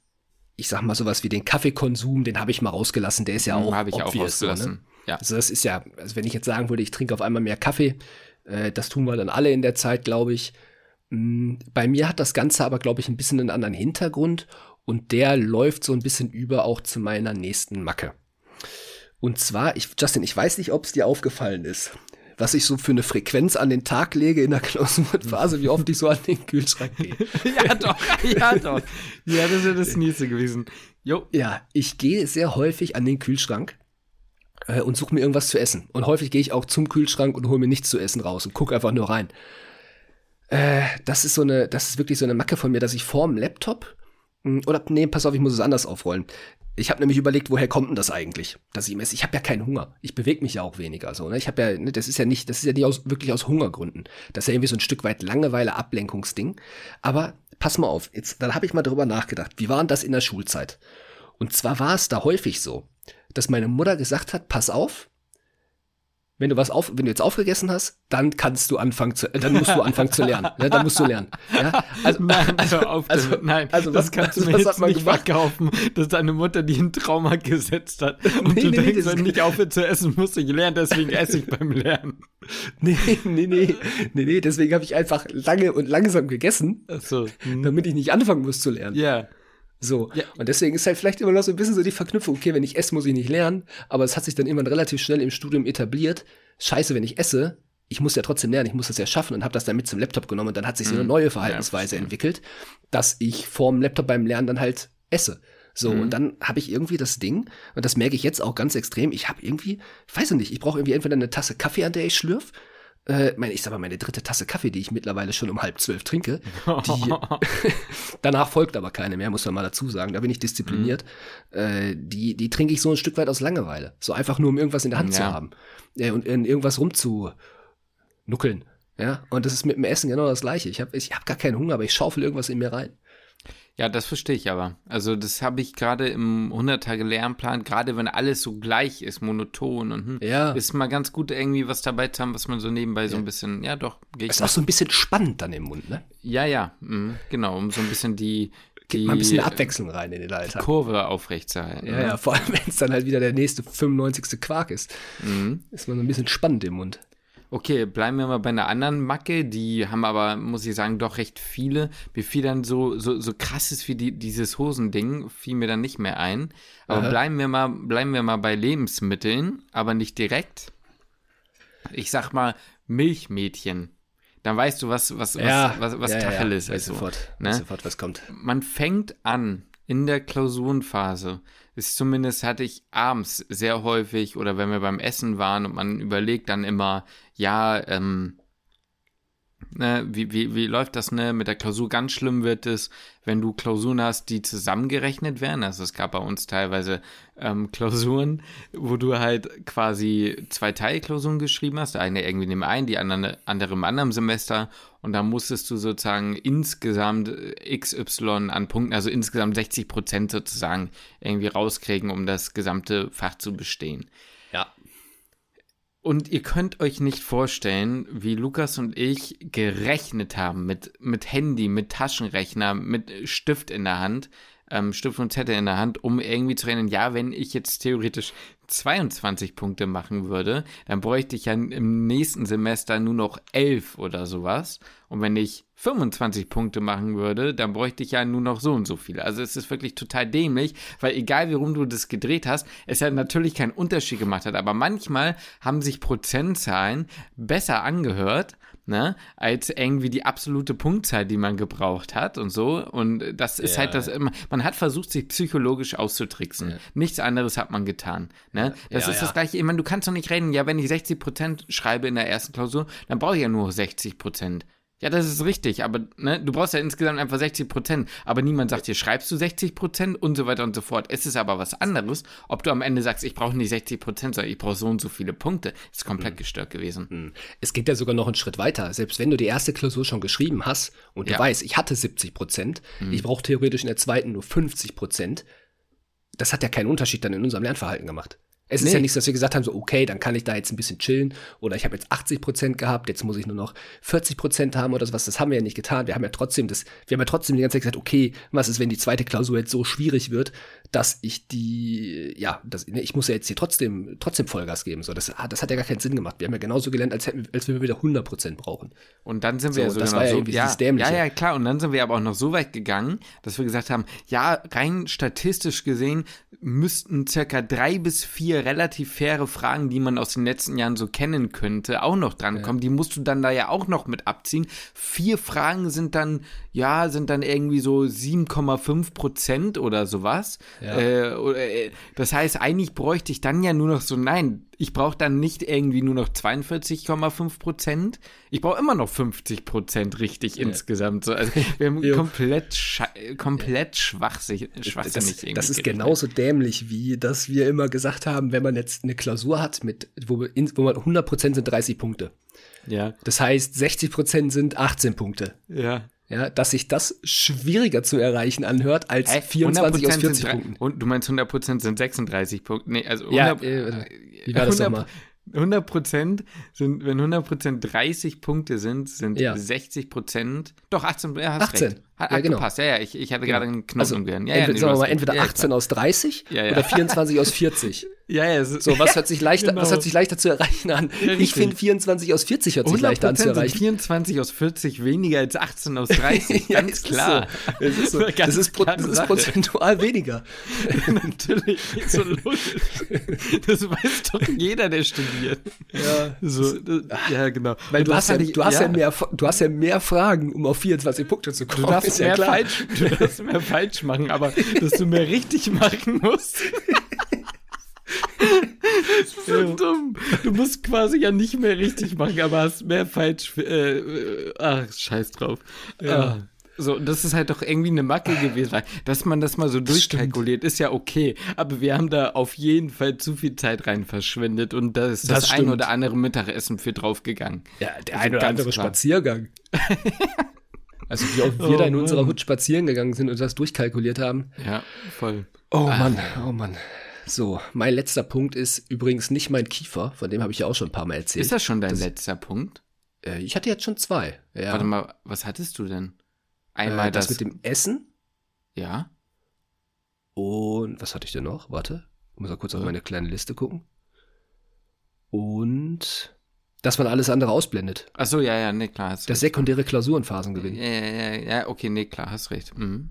ich sag mal sowas wie den Kaffeekonsum, den habe ich mal rausgelassen. Der ist ja hm, auch habe ich auch rausgelassen. So, ne? Ja. Also das ist ja, also wenn ich jetzt sagen würde, ich trinke auf einmal mehr Kaffee, äh, das tun wir dann alle in der Zeit, glaube ich. Mhm, bei mir hat das Ganze aber, glaube ich, ein bisschen einen anderen Hintergrund und der läuft so ein bisschen über auch zu meiner nächsten Macke. Und zwar, ich, Justin, ich weiß nicht, ob es dir aufgefallen ist, was ich so für eine Frequenz an den Tag lege in der Klausurenphase, [laughs] wie oft ich so an den Kühlschrank gehe. [laughs] ja, doch, ja, doch. Ja, das wäre das nächste gewesen. Jo. Ja, ich gehe sehr häufig an den Kühlschrank äh, und suche mir irgendwas zu essen. Und häufig gehe ich auch zum Kühlschrank und hole mir nichts zu essen raus und gucke einfach nur rein. Äh, das ist so eine, das ist wirklich so eine Macke von mir, dass ich vorm Laptop oder nee, pass auf, ich muss es anders aufrollen. Ich habe nämlich überlegt, woher kommt denn das eigentlich, dass ich messe? Ich habe ja keinen Hunger. Ich bewege mich ja auch weniger so. Ne? Ich habe ja, ne, das ist ja nicht, das ist ja nicht aus, wirklich aus Hungergründen. Das ist ja irgendwie so ein Stück weit Langeweile, Ablenkungsding. Aber pass mal auf, jetzt, dann habe ich mal darüber nachgedacht. Wie war denn das in der Schulzeit? Und zwar war es da häufig so, dass meine Mutter gesagt hat, pass auf, wenn du was auf, wenn du jetzt aufgegessen hast, dann kannst du anfangen zu, dann musst du anfangen zu lernen. Ne? Dann musst du lernen. Ja? Also, nein, also, auf also, nein, also das was, kannst du mir jetzt nicht gemacht? verkaufen, dass deine Mutter die ein Trauma gesetzt hat und nee, du nee, denkst, wenn ich aufhöre zu essen, muss ich lernen, deswegen esse ich beim Lernen. [laughs] Nee, nee, nee, nee, nee, deswegen habe ich einfach lange und langsam gegessen, Ach so. Hm. damit ich nicht anfangen muss zu lernen. Ja. So. Ja. Und deswegen ist halt vielleicht immer noch so ein bisschen so die Verknüpfung, okay, wenn ich esse, muss ich nicht lernen, aber es hat sich dann irgendwann relativ schnell im Studium etabliert. Scheiße, wenn ich esse, ich muss ja trotzdem lernen, ich muss das ja schaffen und habe das dann mit zum Laptop genommen und dann hat sich so eine mhm. neue Verhaltensweise ja, entwickelt, dass ich vorm Laptop beim Lernen dann halt esse. So, mhm. und dann habe ich irgendwie das Ding, und das merke ich jetzt auch ganz extrem, ich habe irgendwie, ich weiß nicht, ich brauche irgendwie entweder eine Tasse Kaffee, an der ich schlürf, äh, meine, ich sag mal, meine dritte Tasse Kaffee, die ich mittlerweile schon um halb zwölf trinke. Die, [laughs] [laughs] danach folgt aber keine mehr, muss man mal dazu sagen. Da bin ich diszipliniert. Mhm. Äh, die, die trinke ich so ein Stück weit aus Langeweile. So einfach nur, um irgendwas in der Hand ja. zu haben. Äh, und in irgendwas rumzunuckeln. Ja, und das ist mit dem Essen genau das Gleiche. Ich habe ich hab gar keinen Hunger, aber ich schaufel irgendwas in mir rein. Ja, das verstehe ich aber. Also das habe ich gerade im 100-Tage-Lernplan, gerade wenn alles so gleich ist, monoton und hm, ja. ist mal ganz gut irgendwie was dabei zu haben, was man so nebenbei ja. so ein bisschen, ja doch, geht. Ist auch so ein bisschen spannend dann im Mund, ne? Ja, ja, mh, genau, um so ein bisschen die, die mal ein bisschen Abwechslung rein in den Alltag. Kurve aufrechtzuerhalten. Ja, ne? ja, vor allem, [laughs] wenn es dann halt wieder der nächste 95. Quark ist. Mhm. Ist man so ein bisschen spannend im Mund. Okay, bleiben wir mal bei einer anderen Macke. Die haben aber, muss ich sagen, doch recht viele. Mir fiel dann so, so, so krasses wie die, dieses Hosending, fiel mir dann nicht mehr ein. Aber Aha. bleiben wir, mal, bleiben wir mal bei Lebensmitteln, aber nicht direkt. Ich sag mal Milchmädchen. Dann weißt du, was, was, was, was, was ja, ja, Tacheles ja. Ist. So, sofort, ne? sofort, was kommt. man fängt an in der Klausurenphase. Ist zumindest hatte ich abends sehr häufig oder wenn wir beim Essen waren und man überlegt dann immer, ja, ähm, ne, wie, wie, wie läuft das, ne? Mit der Klausur ganz schlimm wird es, wenn du Klausuren hast, die zusammengerechnet werden. Also es gab bei uns teilweise ähm, [laughs] Klausuren, wo du halt quasi zwei Teilklausuren geschrieben hast. Eine irgendwie in dem einen, die andere, andere im anderen Semester. Und da musstest du sozusagen insgesamt äh, XY an Punkten, also insgesamt 60 Prozent sozusagen irgendwie rauskriegen, um das gesamte Fach zu bestehen. Und ihr könnt euch nicht vorstellen, wie Lukas und ich gerechnet haben mit, mit Handy, mit Taschenrechner, mit Stift in der Hand, ähm, Stift und Zettel in der Hand, um irgendwie zu rechnen, ja, wenn ich jetzt theoretisch 22 Punkte machen würde, dann bräuchte ich ja im nächsten Semester nur noch 11 oder sowas. Und wenn ich 25 Punkte machen würde, dann bräuchte ich ja nur noch so und so viele. Also es ist wirklich total dämlich, weil egal wie rum du das gedreht hast, es ja natürlich keinen Unterschied gemacht hat. Aber manchmal haben sich Prozentzahlen besser angehört, ne, als irgendwie die absolute Punktzahl, die man gebraucht hat und so. Und das ist Ja, halt das immer, man hat versucht, sich psychologisch auszutricksen. Nichts anderes hat man getan. Ne? Das Ja, ist ja. das gleiche. Ich meine, du kannst doch nicht reden, ja, wenn ich 60% schreibe in der ersten Klausur, dann brauche ich ja nur 60%. Ja, das ist richtig, aber ne, du brauchst ja insgesamt einfach 60 Prozent. Aber niemand sagt dir, schreibst du 60 Prozent und so weiter und so fort. Es ist aber was anderes, ob du am Ende sagst, ich brauche nicht 60 Prozent, sondern ich brauche so und so viele Punkte. ist komplett Mhm. gestört gewesen. Es geht ja sogar noch einen Schritt weiter. Selbst wenn du die erste Klausur schon geschrieben hast und du Ja. weißt, ich hatte 70 Prozent, ich brauche theoretisch in der zweiten nur 50 Prozent, das hat ja keinen Unterschied dann in unserem Lernverhalten gemacht. Es ist Nee. ja nichts, dass wir gesagt haben, so, okay, dann kann ich da jetzt ein bisschen chillen oder ich habe jetzt 80 Prozent gehabt, jetzt muss ich nur noch 40 Prozent haben oder sowas. Das haben wir ja nicht getan. Wir haben ja trotzdem das, wir haben ja trotzdem die ganze Zeit gesagt, okay, was ist, wenn die zweite Klausur jetzt so schwierig wird, dass ich die, ja, das, ne, ich muss ja jetzt hier trotzdem, trotzdem Vollgas geben. So, das, ah, das hat ja gar keinen Sinn gemacht. Wir haben ja genauso gelernt, als hätten, wir- als wenn wir wieder 100 Prozent brauchen. Und dann sind So, wir ja sogar das noch war ja so, irgendwie ja, Dämliche. ja, ja, klar. Und dann sind wir aber auch noch so weit gegangen, dass wir gesagt haben, ja, rein statistisch gesehen müssten circa drei bis vier relativ faire Fragen, die man aus den letzten Jahren so kennen könnte, auch noch dran kommen. Die musst du dann da ja auch noch mit abziehen. Vier Fragen sind dann, ja, sind dann irgendwie so 7,5 Prozent oder sowas. Ja. Äh, äh, das heißt, eigentlich bräuchte ich dann ja nur noch so, nein, ich brauche dann nicht irgendwie nur noch 42,5 Prozent. Ich brauche immer noch 50 Prozent richtig insgesamt. So, also [laughs] wir haben komplett, komplett schwachsig, schwachsinnig Das, das ist genauso dämlich, wie dass wir immer gesagt haben, wenn man jetzt eine Klausur hat, mit, wo, wo man 100% sind 30 Punkte. Ja, Das heißt, 60% sind 18 Punkte. ja. Ja, dass sich das schwieriger zu erreichen anhört als Hä? 24 aus 100% 40 sind Punkten. Und du meinst 100% sind 36 Punkte? Nee, also 100, Ja, äh, warte, wie war das nochmal? 100 Prozent sind, wenn 100 Prozent 30 Punkte sind, sind Ja. 60 Prozent, doch 18, ja, hast 18. recht. Hat, Ja, genau. gepasst, ja, ja, ich, ich hatte gerade einen Knoten Also. Ja, entweder, ja, nee, sagen du wir mal, entweder recht. Ja, 18 aus 30 Ja, ja. oder 24 aus 40. [laughs] Ja, ja, ist- So, was [laughs] hört sich leichter, Genau. was hört sich leichter zu erreichen an? Ja, ich finde 24 aus 40 hört sich leichter an zu 100% sind erreichen. 24 aus 40 weniger als 18 aus [laughs] 30, Ja, ganz klar. So. Es ist, so. [laughs] Ganz das ist, pro, das ist prozentual weniger. Natürlich, ist so logisch. Das weiß doch jeder, der studiert. Ja. So, das, ja, genau. Weil du hast, ja, du, hast ja. mehr, du hast ja mehr Fragen, um auf 24 Punkte zu kommen. Du darfst, mehr falsch, du darfst mehr falsch machen, aber dass du mehr richtig machen musst. Das ist so dumm. Du musst quasi ja nicht mehr richtig machen, aber hast mehr falsch. Äh, äh, ach, scheiß drauf. Ja. Ah. So, das ist halt doch irgendwie eine Macke gewesen, dass man das mal so durchkalkuliert, ist ja okay. Aber wir haben da auf jeden Fall zu viel Zeit rein verschwendet und da ist das, Das ein stimmt. oder andere Mittagessen für draufgegangen. Ja, der Also ein oder andere klar. Spaziergang. [laughs] Also wie oft wir Oh da in unserer Mann. Hut spazieren gegangen sind und das durchkalkuliert haben. Ja, voll. Oh Mann, oh Mann. So, mein letzter Punkt ist übrigens nicht mein Kiefer, von dem habe ich ja auch schon ein paar Mal erzählt. Ist das schon dein letzter Punkt? äh, ich hatte jetzt schon zwei. Ja. Warte mal, was hattest du denn? äh, Einmal das, das, mit dem Essen ja? und was hatte ich denn noch? Warte, ich muss mal kurz auf meine kleine Liste gucken. Und dass man alles andere ausblendet. Ach so, ja, ja, nee, klar. Der sekundäre Klausurenphasen Ja, ja, ja, ja, okay, nee, klar, hast recht. Mhm.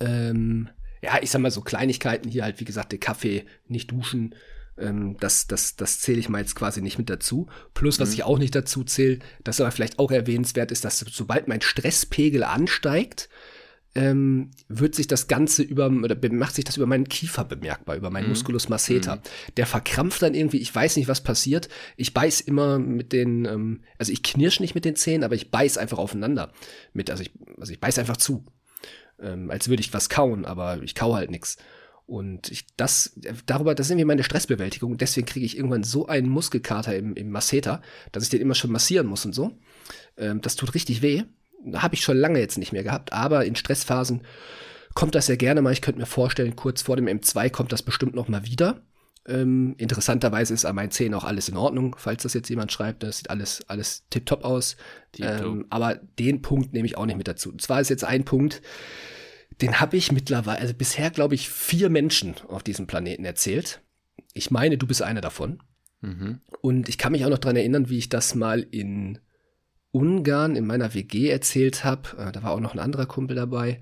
Ähm, ja, ich sag mal so Kleinigkeiten hier halt, wie gesagt, der Kaffee, nicht duschen, ähm, das, das, das zähle ich mal jetzt quasi nicht mit dazu. Plus, was Mhm. ich auch nicht dazu zähle, das aber vielleicht auch erwähnenswert ist, dass sobald mein Stresspegel ansteigt, ähm, wird sich das Ganze über, oder macht sich das über meinen Kiefer bemerkbar, über Mhm. meinen Musculus masseter. Der verkrampft dann irgendwie, ich weiß nicht, was passiert. Ich beiß immer mit den, ähm, also ich knirsch nicht mit den Zähnen, aber ich beiß einfach aufeinander. Mit, also ich, also ich beiß einfach zu. Ähm, als würde ich was kauen, aber ich kau halt nix. Und ich, das, darüber, das ist irgendwie meine Stressbewältigung. Deswegen kriege ich irgendwann so einen Muskelkater im, im Masseter, dass ich den immer schon massieren muss und so. Ähm, das tut richtig weh. Habe ich schon lange jetzt nicht mehr gehabt, aber in Stressphasen kommt das ja gerne mal. Ich könnte mir vorstellen, kurz vor dem M2 kommt das bestimmt noch mal wieder. Ähm, interessanterweise ist an meinen Zähnen auch alles in Ordnung, falls das jetzt jemand schreibt. Das sieht alles, alles tipptopp aus. Tipptopp. Ähm, aber den Punkt nehme ich auch nicht mit dazu. Und zwar ist jetzt ein Punkt, den habe ich mittlerweile, also bisher glaube ich, vier Menschen auf diesem Planeten erzählt. Ich meine, du bist einer davon. Mhm. Und ich kann mich auch noch dran erinnern, wie ich das mal in Ungarn in meiner WG erzählt habe. Äh, Da war auch noch ein anderer Kumpel dabei.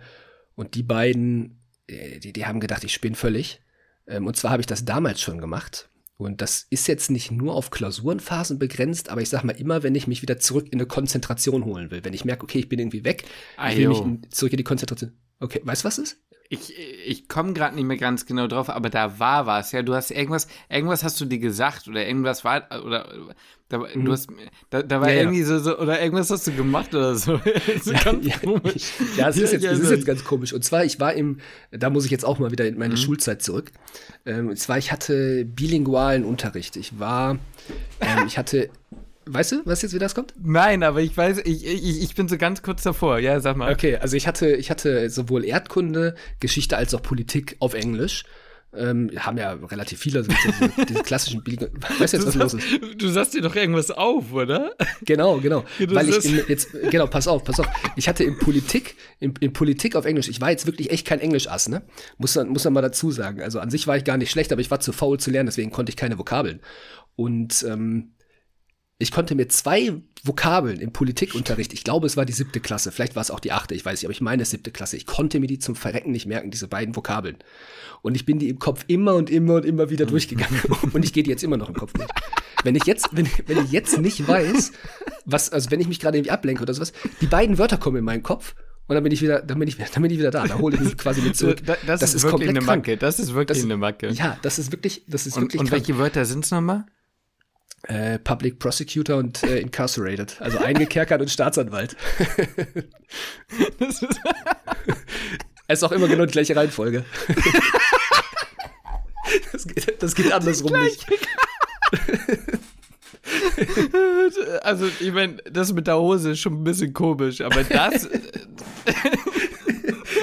Und die beiden, äh, die, die haben gedacht, ich spinne völlig. Ähm, Und zwar habe ich das damals schon gemacht. Und das ist jetzt nicht nur auf Klausurenphasen begrenzt, aber ich sag mal immer, wenn ich mich wieder zurück in eine Konzentration holen will. Wenn ich merke, okay, ich bin irgendwie weg, ich will mich in, zurück in die Konzentration. Okay, weißt du, was ist? Ich, ich komme gerade nicht mehr ganz genau drauf, aber da war was. Ja, du hast irgendwas, irgendwas hast du dir gesagt oder irgendwas war, oder da, du hast, da, da war Mhm. Ja, ja. irgendwie so, so, oder irgendwas hast du gemacht oder so. [laughs] ja, komisch. [laughs] ja, es ist, jetzt, Ja, es ist jetzt ganz komisch. Und zwar, ich war im, da muss ich jetzt auch mal wieder in Mhm. meine Schulzeit zurück. Ähm, und zwar, ich hatte bilingualen Unterricht. Ich war, ähm, ich hatte, weißt du, was jetzt, wie das kommt? Nein, aber ich weiß, ich, ich, ich bin so ganz kurz davor. Ja, sag mal. Okay, also ich hatte, ich hatte sowohl Erdkunde, Geschichte als auch Politik auf Englisch. Ähm, haben ja relativ viele, also diese, diese klassischen bilingualen, [laughs] weißt du jetzt, was Du los sagst, ist? du sagst dir doch irgendwas auf, oder? Genau, genau. [laughs] Ja, Weil ich in, jetzt, genau, pass auf, pass auf. Ich hatte in Politik, in, in Politik auf Englisch, ich war jetzt wirklich echt kein Englischass, ne? Muss man, muss man mal dazu sagen. Also an sich war ich gar nicht schlecht, aber ich war zu faul zu lernen, deswegen konnte ich keine Vokabeln. Und ähm, ich konnte mir zwei Vokabeln im Politikunterricht, ich glaube, es war die siebte Klasse, vielleicht war es auch die achte, ich weiß nicht, aber ich meine siebte Klasse. Ich konnte mir die zum Verrecken nicht merken, diese beiden Vokabeln. Und ich bin die im Kopf immer und immer und immer wieder durchgegangen. [laughs] Und ich gehe die jetzt immer noch im Kopf durch. Wenn ich jetzt, wenn, wenn ich jetzt nicht weiß, was, also wenn ich mich gerade irgendwie ablenke oder sowas, die beiden Wörter kommen in meinen Kopf und dann bin ich wieder, dann bin ich, dann bin ich wieder da. Da hole ich mich quasi wieder zurück. Da- das, ist, wirklich eine krank. Macke. Das ist wirklich Das- eine Macke. Ja, das ist wirklich, das ist und wirklich und krank. welche Wörter sind es nochmal? Äh, Public Prosecutor und äh, Incarcerated. Also eingekerkert und Staatsanwalt. [laughs] Das ist, Es [laughs] ist auch immer genau die gleiche Reihenfolge. das, geht, das geht andersrum nicht. [laughs] also, ich meine, das mit der Hose ist schon ein bisschen komisch, aber das.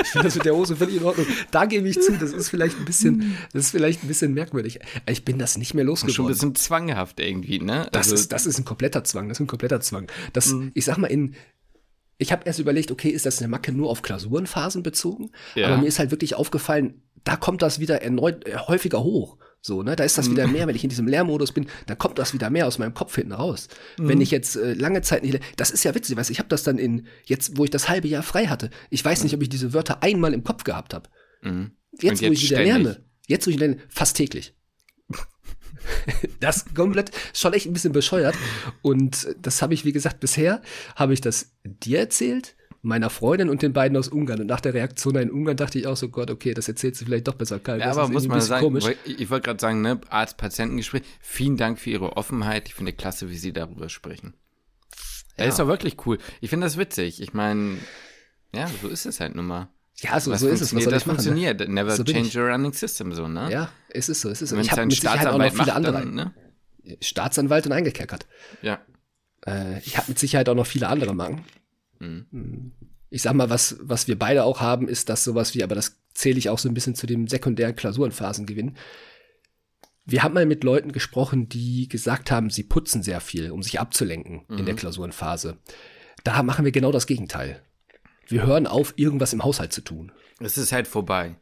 Ich finde das mit der Hose völlig in Ordnung. Da gebe ich zu, das ist vielleicht ein bisschen, das ist vielleicht ein bisschen merkwürdig. Ich bin das nicht mehr schon ein losgeworden. bisschen zwanghaft irgendwie, ne? Das, Also, ist, das ist ein kompletter Zwang, das ist ein kompletter Zwang. Das, Mhm. Ich sag mal, in, ich habe erst überlegt, okay, ist das eine Macke nur auf Klausurenphasen bezogen? Ja. Aber mir ist halt wirklich aufgefallen, da kommt das wieder erneut äh, häufiger hoch. So, ne, da ist das wieder Mhm. mehr, wenn ich in diesem Lehrmodus bin, da kommt das wieder mehr aus meinem Kopf hinten raus. Mhm. Wenn ich jetzt äh, lange Zeit nicht, das ist ja witzig, weißt, du, ich habe das dann in jetzt, wo ich das halbe Jahr frei hatte. Ich weiß nicht, ob ich diese Wörter einmal im Kopf gehabt habe. mhm. Jetzt, Und wo ich wieder ständig. lerne, jetzt, wo ich lerne, fast täglich. das komplett schon echt ein bisschen bescheuert. Und das habe ich, wie gesagt, bisher habe ich das dir erzählt, meiner Freundin und den beiden aus Ungarn. Und nach der Reaktion in Ungarn dachte ich auch so, Gott, okay, das erzählst du vielleicht doch besser, Karl. Ja, das aber muss man sagen, komisch. ich wollte gerade sagen, ne, Arzt-Patientengespräch, vielen Dank für Ihre Offenheit. Ich finde klasse, wie Sie darüber sprechen. Ja. Ja. ist doch wirklich cool. Ich finde das witzig. Ich meine, ja, so ist es halt nun mal. Ja, so, so ist es. Was soll das ich machen? Ne? funktioniert. Never So change your running system, so, ne? Ja, es ist so, es ist so. Wenn Ich habe mit Sicherheit auch noch Staatsanwalt viele andere. dann, ne? Staatsanwalt und eingekerkert. Ja. Äh, ich habe mit Sicherheit auch noch viele andere Macken. Mhm. Ich sag mal, was, was wir beide auch haben, ist das sowas wie, aber das zähle ich auch so ein bisschen zu dem sekundären Klausurenphasengewinn. Wir haben mal mit Leuten gesprochen, die gesagt haben, sie putzen sehr viel, um sich abzulenken in Mhm. der Klausurenphase. Da machen wir genau das Gegenteil. Wir hören auf, irgendwas im Haushalt zu tun. Es ist halt vorbei.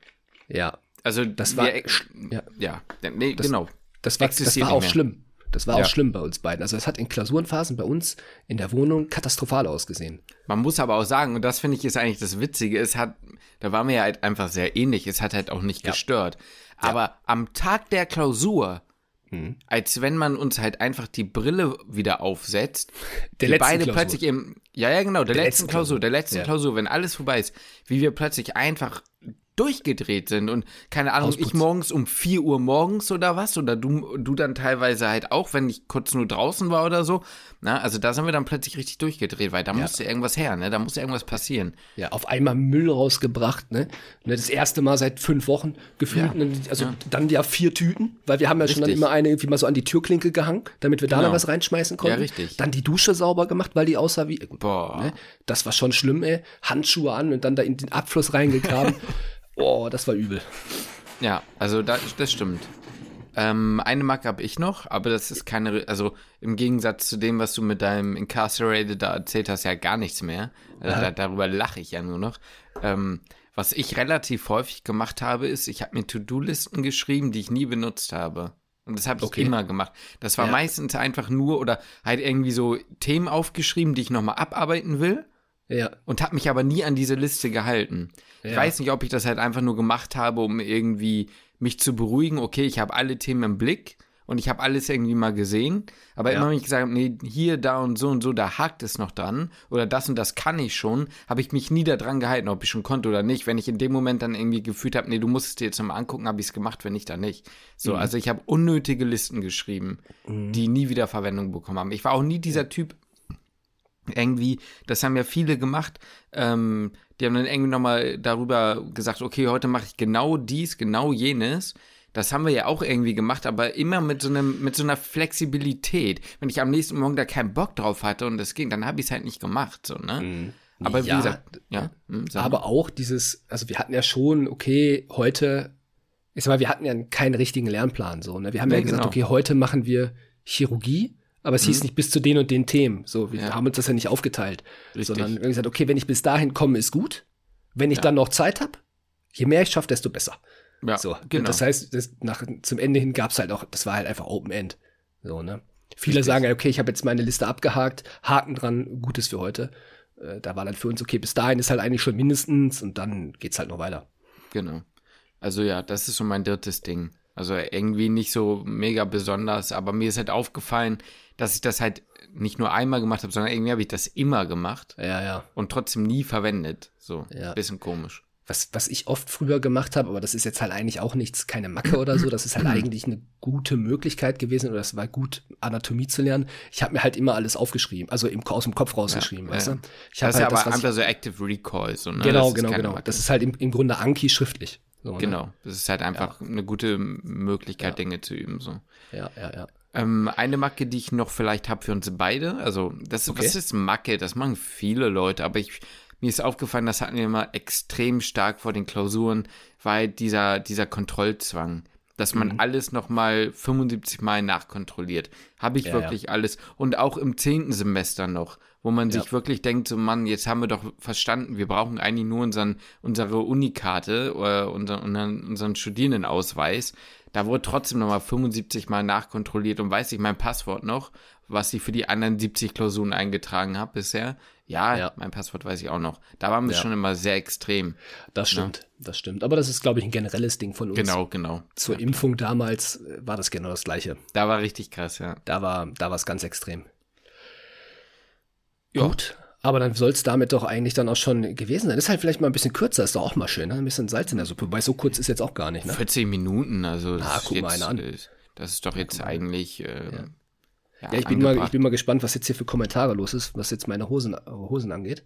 Ja, Also, Das war- ja. ja. Nee, Das- genau. das war, das war auch schlimm. Das war Ja. auch schlimm bei uns beiden. Also es hat in Klausurenphasen bei uns in der Wohnung katastrophal ausgesehen. Man muss aber auch sagen, und das finde ich ist eigentlich das Witzige, es hat, da waren wir ja halt einfach sehr ähnlich, es hat halt auch nicht Ja. gestört. Aber am Tag der Klausur, Mhm. als wenn man uns halt einfach die Brille wieder aufsetzt, Der die letzten beide Klausur. plötzlich im, ja, ja, genau, der, Der letzten letzten Klausur, Klausur. der letzten Ja. Klausur, wenn alles vorbei ist, wie wir plötzlich einfach durchgedreht sind und keine Ahnung, ich Ausputzen. morgens um 4 Uhr morgens oder was oder du, du dann teilweise halt auch, wenn ich kurz nur draußen war oder so, na, also da sind wir dann plötzlich richtig durchgedreht, weil da musste irgendwas her, ne, da musste irgendwas passieren. Ja, auf einmal Müll rausgebracht, ne? Ne, Das erste Mal seit fünf Wochen gefühlt. Ja. Ne? Also dann ja vier Tüten, weil wir haben ja schon dann Richtig. immer eine irgendwie mal so an die Türklinke gehangen, damit wir da Genau. noch was reinschmeißen konnten. Ja, richtig. Dann die Dusche sauber gemacht, weil die aussah wie. Boah. Ne? Das war schon schlimm, ey. Handschuhe an und dann da in den Abfluss reingegraben. [laughs] Boah, das war übel. Ja, also da, das stimmt. Ähm, eine Macke habe ich noch, aber das ist keine, also im Gegensatz zu dem, was du mit deinem Incarcerated da erzählt hast, ja gar nichts mehr. Also da, darüber lache ich ja nur noch. Ähm, was ich relativ häufig gemacht habe, ist, ich habe mir To-Do-Listen geschrieben, die ich nie benutzt habe. Und das habe ich Okay. immer gemacht. Das war Ja. meistens einfach nur oder halt irgendwie so Themen aufgeschrieben, die ich nochmal abarbeiten will Ja. und habe mich aber nie an diese Liste gehalten. Ich Ja. weiß nicht, ob ich das halt einfach nur gemacht habe, um irgendwie mich zu beruhigen. Okay, ich habe alle Themen im Blick und ich habe alles irgendwie mal gesehen. Aber Ja. immer wenn ich gesagt habe, nee, hier, da und so und so, da hakt es noch dran oder das und das kann ich schon, habe ich mich nie daran gehalten, ob ich schon konnte oder nicht. Wenn ich in dem Moment dann irgendwie gefühlt habe, nee, du musst es dir jetzt nochmal angucken, habe ich es gemacht, wenn nicht, dann nicht. So, Mhm. also ich habe unnötige Listen geschrieben, die nie wieder Verwendung bekommen haben. Ich war auch nie dieser Typ, irgendwie, das haben ja viele gemacht, ähm, die haben dann irgendwie nochmal darüber gesagt, okay, heute mache ich genau dies, genau jenes. Das haben wir ja auch irgendwie gemacht, aber immer mit so einem, mit so einer Flexibilität. Wenn ich am nächsten Morgen da keinen Bock drauf hatte und es ging, dann habe ich es halt nicht gemacht, so, ne? Aber wie Ja, gesagt, ja. hm, mal. Aber auch dieses, also wir hatten ja schon, okay, heute, ich sag mal, wir hatten ja keinen richtigen Lernplan, so, ne? Wir haben ja Nee, gesagt, genau. okay, heute machen wir Chirurgie, aber es hieß nicht bis zu den und den Themen. So, wir Ja. haben uns das ja nicht aufgeteilt. Richtig. Sondern wir haben gesagt, okay, wenn ich bis dahin komme, ist gut. Wenn ich Ja. dann noch Zeit habe, je mehr ich schaffe, desto besser. ja, So, genau. das heißt, das nach, zum Ende hin gab's halt auch, das war halt einfach Open End. So, ne? Viele Richtig. sagen, ja, okay, ich habe jetzt meine Liste abgehakt, Haken dran, Gutes für heute. Äh, da war dann für uns, okay, bis dahin ist halt eigentlich schon mindestens und dann geht's halt noch weiter. Genau. Also ja, das ist so mein drittes Ding. Also irgendwie nicht so mega besonders, aber mir ist halt aufgefallen, dass ich das halt nicht nur einmal gemacht habe, sondern irgendwie habe ich das immer gemacht Ja, ja. und trotzdem nie verwendet. So, Ja. bisschen komisch. Was, was ich oft früher gemacht habe, aber das ist jetzt halt eigentlich auch nichts, keine Macke oder so, das ist halt [clears throat] eigentlich eine gute Möglichkeit gewesen oder das war gut, Anatomie zu lernen. Ich habe mir halt immer alles aufgeschrieben, also im, aus dem Kopf rausgeschrieben, Ja, weißt ja. du? Ich Das ist halt aber das, einfach so Active Recall. So, ne? Genau, das genau, genau. Macke. Das ist halt im, im Grunde Anki schriftlich. So, ne? genau. Das ist halt einfach eine gute Möglichkeit, Dinge zu üben. So. Ja, ja, ja. Ähm, eine Macke, die ich noch vielleicht habe für uns beide, also das Okay. was ist Macke? Das machen viele Leute, aber ich, mir ist aufgefallen, das hatten wir immer extrem stark vor den Klausuren, weil dieser, dieser Kontrollzwang, dass man Mhm. alles nochmal 75 Mal nachkontrolliert. Habe ich Ja, wirklich alles. Und auch im zehnten Semester noch, wo man sich Ja. wirklich denkt, so Mann, jetzt haben wir doch verstanden, wir brauchen eigentlich nur unseren, unsere Unikarte oder unseren, unseren, unseren Studierendenausweis. Da wurde trotzdem nochmal 75 Mal nachkontrolliert und weiß ich mein Passwort noch, was ich für die anderen 70 Klausuren eingetragen habe bisher. Ja, Ja. mein Passwort weiß ich auch noch. Da waren wir Ja. schon immer sehr extrem. Das stimmt, das stimmt. Aber das ist, glaube ich, ein generelles Ding von uns. Genau, genau. Zur Impfung damals äh, war das genau das Gleiche. Da war richtig krass, ja. Da war, da war es ganz extrem. Gut, aber dann soll es damit doch eigentlich dann auch schon gewesen sein. Ist halt vielleicht mal ein bisschen kürzer, ist doch auch mal schön, ne? Ein bisschen Salz in der Suppe. Wobei so kurz ist jetzt auch gar nicht, ne? 14 Minuten, also das, Ah, ist guck mal jetzt, einen an. äh, das ist doch jetzt eigentlich. Äh, ja. Ja, ich bin, mal, ich bin mal gespannt, was jetzt hier für Kommentare los ist, was jetzt meine Hosen, Hosen angeht.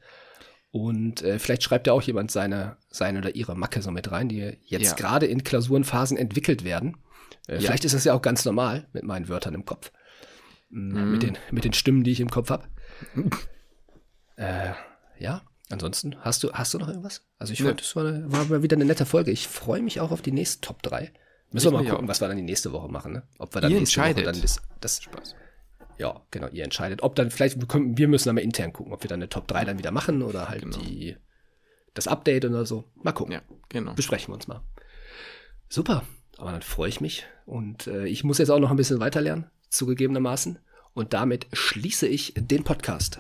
Und äh, vielleicht schreibt ja auch jemand seine, seine oder ihre Macke so mit rein, die jetzt Ja. gerade in Klausurenphasen entwickelt werden. Äh, Vielleicht ist das ja auch ganz normal mit meinen Wörtern im Kopf. Mhm. Mit, den, mit den Stimmen, die ich im Kopf habe. Äh, ja, ansonsten, hast du, hast du noch irgendwas? Also ich Nö. fand, das war, war mal wieder eine nette Folge. Ich freue mich auch auf die nächsten Top 3. Müssen wir Ich mal mich gucken, auch. was wir dann die nächste Woche machen, ne? Ob wir dann Ihr nächste Woche entscheidet. dann das, das Spaß. ja, genau, ihr entscheidet. Ob dann, vielleicht, wir können- wir müssen dann mal intern gucken, ob wir dann eine Top 3 dann wieder machen oder halt Genau. die, das Update oder so. Mal gucken. Ja, genau. Besprechen wir uns mal. Super, aber dann freue ich mich und äh, ich muss jetzt auch noch ein bisschen weiter lernen zugegebenermaßen. Und damit schließe ich den Podcast.